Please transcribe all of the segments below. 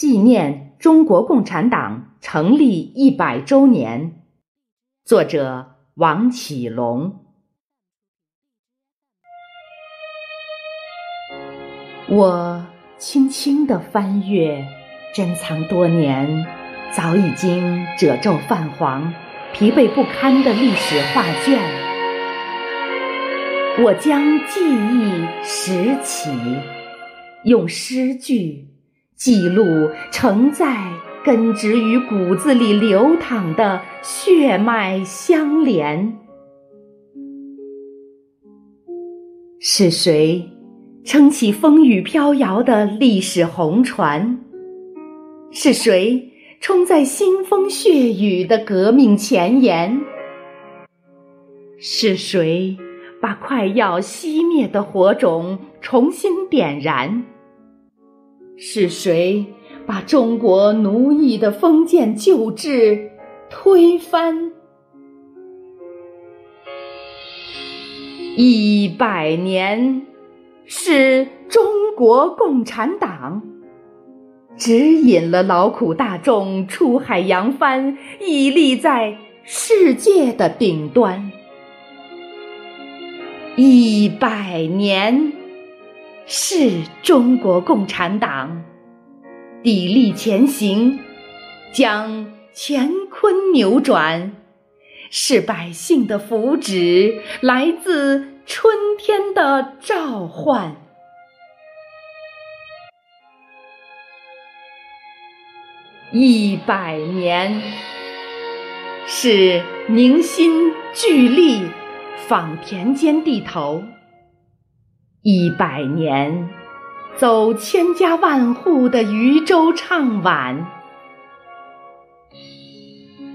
纪念中国共产党成立一百周年，作者王启龙。我轻轻地翻阅珍藏多年、早已经褶皱泛黄、疲惫不堪的历史画卷，我将记忆拾起，用诗句。记录承载根植于骨子里流淌的血脉相连。是谁撑起风雨飘摇的历史红船？是谁冲在腥风血雨的革命前沿？是谁把快要熄灭的火种重新点燃？是谁把中国奴役的封建旧制推翻？一百年，是中国共产党指引了劳苦大众出海扬帆，屹立在世界的顶端。一百年。是中国共产党砥砺前行，将乾坤扭转；是百姓的福祉来自春天的召唤。一百年，是凝心聚力，访田间地头。一百年，走千家万户的渔舟唱晚；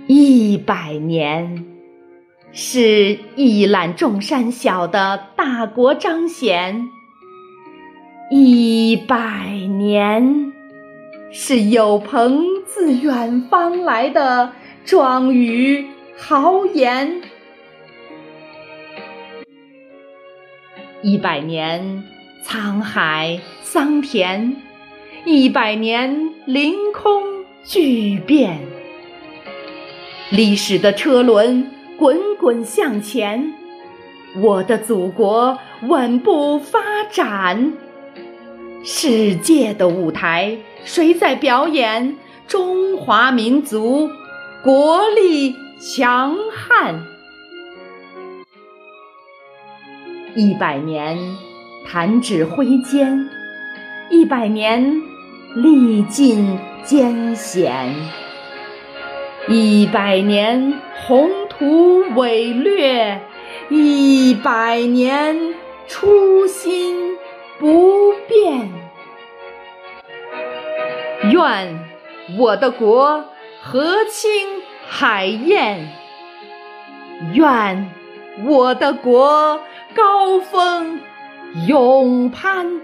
一百年，是一览众山小的大国彰显；一百年，是有朋自远方来的壮语豪言。一百年沧海桑田，一百年凌空巨变。历史的车轮滚滚向前，我的祖国稳步发展。世界的舞台，谁在表演？中华民族国力强悍。一百年弹指挥间，一百年历尽艰险，一百年宏图伟略，一百年初心不变。愿我的国和清海晏，愿我的国。高峰永攀，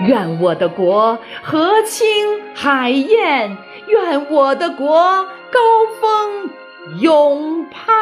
愿我的国河清海晏，愿我的国高峰永攀。